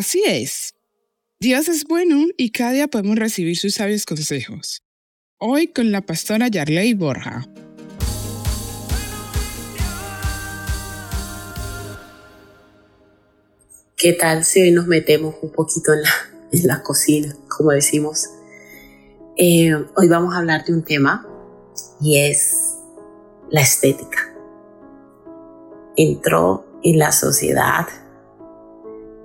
Así es. Dios es bueno y cada día podemos recibir sus sabios consejos. Hoy con la pastora Yarley Borja. ¿Qué tal si hoy nos metemos un poquito en la, en la cocina, como decimos? Eh, hoy vamos a hablar de un tema y es la estética. Entró en la sociedad,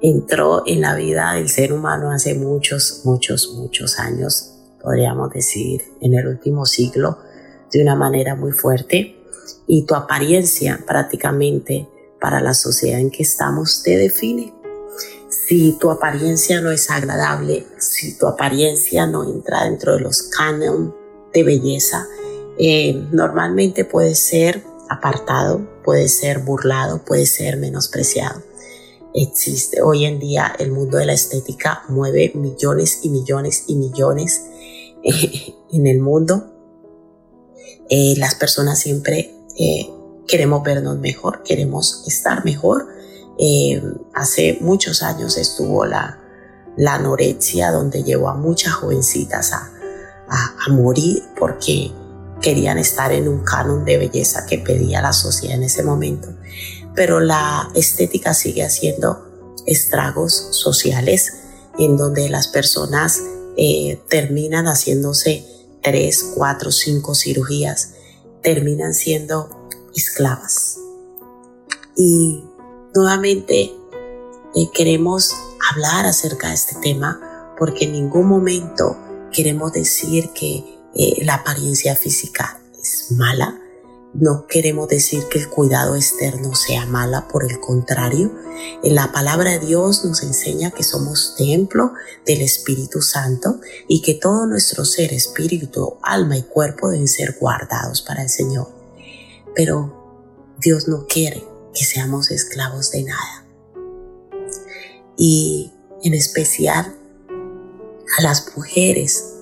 entró en la vida del ser humano hace muchos, muchos, muchos años, podríamos decir, en el último siglo, de una manera muy fuerte. Y tu apariencia prácticamente para la sociedad en que estamos te define si tu apariencia no es agradable, si tu apariencia no entra dentro de los cánones de belleza, eh, normalmente puede ser apartado, puede ser burlado, puede ser menospreciado. Existe hoy en día el mundo de la estética mueve millones y millones y millones eh, en el mundo. Eh, las personas siempre queremos vernos mejor, queremos estar mejor eh, hace muchos años estuvo la, la anorexia donde llevó a muchas jovencitas a, a, morir porque querían estar en un canon de belleza que pedía la sociedad en ese momento. Pero la estética sigue haciendo estragos sociales en donde las personas eh, terminan haciéndose tres, cuatro, cinco cirugías, terminan siendo esclavas. Y Nuevamente eh, queremos hablar acerca de este tema porque en ningún momento queremos decir que eh, la apariencia física es mala. No queremos decir que el cuidado externo sea mala, por el contrario, en la palabra de Dios nos enseña que somos templo del Espíritu Santo y que todo nuestro ser, espíritu, alma y cuerpo deben ser guardados para el Señor. Pero Dios no quiere que seamos esclavos de nada. Y en especial a las mujeres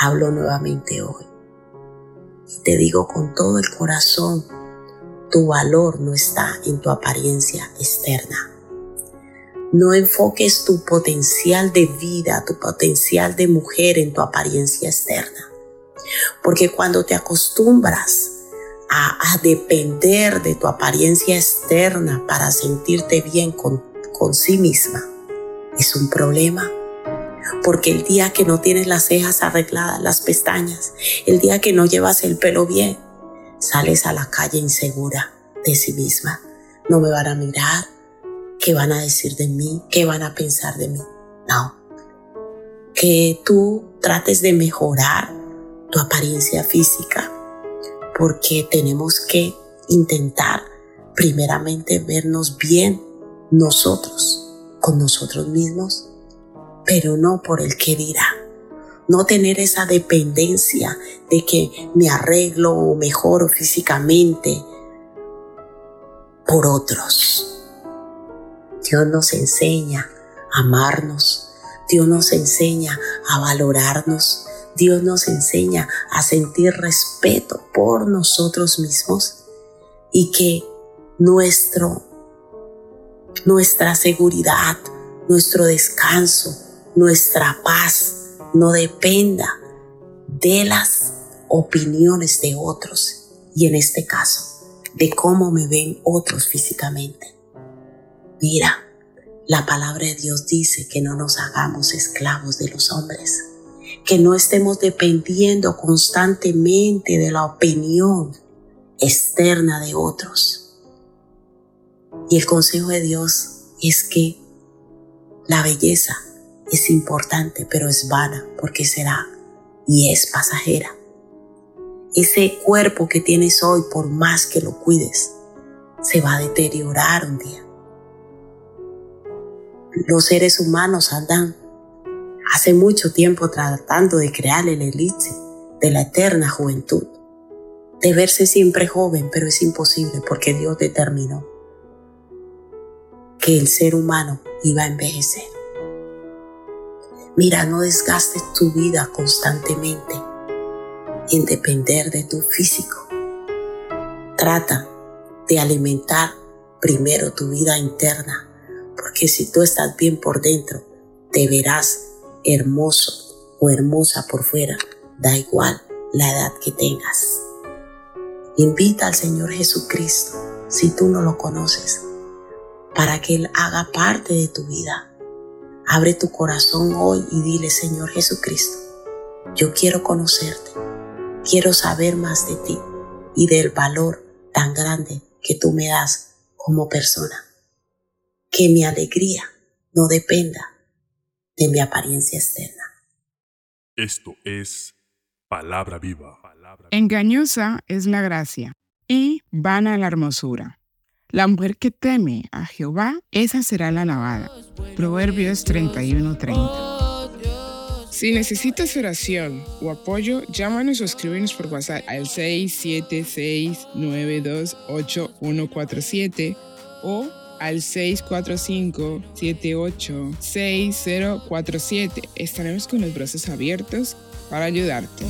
hablo nuevamente hoy. Y te digo con todo el corazón, tu valor no está en tu apariencia externa. No enfoques tu potencial de vida, tu potencial de mujer en tu apariencia externa. Porque cuando te acostumbras a, depender de tu apariencia externa para sentirte bien con, con sí misma, es un problema. Porque el día que no tienes las cejas arregladas, las pestañas, el día que no llevas el pelo bien, sales a la calle insegura de sí misma. No me van a mirar, ¿qué van a decir de mí? ¿Qué van a pensar de mí? No. Que tú trates de mejorar tu apariencia física, porque tenemos que intentar primeramente vernos bien nosotros, con nosotros mismos, pero no por el que dirá. No tener esa dependencia de que me arreglo o mejoro físicamente por otros. Dios nos enseña a amarnos. Dios nos enseña a valorarnos. Dios nos enseña a sentir respeto por nosotros mismos y que nuestro, nuestra seguridad, nuestro descanso, nuestra paz no dependa de las opiniones de otros y en este caso de cómo me ven otros físicamente. Mira, la palabra de Dios dice que no nos hagamos esclavos de los hombres que no estemos dependiendo constantemente de la opinión externa de otros. Y el consejo de Dios es que la belleza es importante, pero es vana porque será y es pasajera. Ese cuerpo que tienes hoy, por más que lo cuides, se va a deteriorar un día. Los seres humanos andan hace mucho tiempo tratando de crear el elixir de la eterna juventud, de verse siempre joven, pero es imposible porque Dios determinó que el ser humano iba a envejecer. Mira, no desgastes tu vida constantemente en depender de tu físico. Trata de alimentar primero tu vida interna, porque si tú estás bien por dentro, te verás hermoso o hermosa por fuera, da igual la edad que tengas. Invita al Señor Jesucristo, si tú no lo conoces, para que Él haga parte de tu vida. Abre tu corazón hoy y dile, Señor Jesucristo, yo quiero conocerte, quiero saber más de ti y del valor tan grande que tú me das como persona. Que mi alegría no dependa de mi apariencia externa. Esto es palabra viva. Engañosa es la gracia y vana la hermosura. La mujer que teme a Jehová, esa será la alabada. Proverbios 31:30. Oh Dios, Si necesitas oración o apoyo, llámanos o escríbenos por WhatsApp al 676-928-147 o al 645-786047. Estaremos con los brazos abiertos para ayudarte.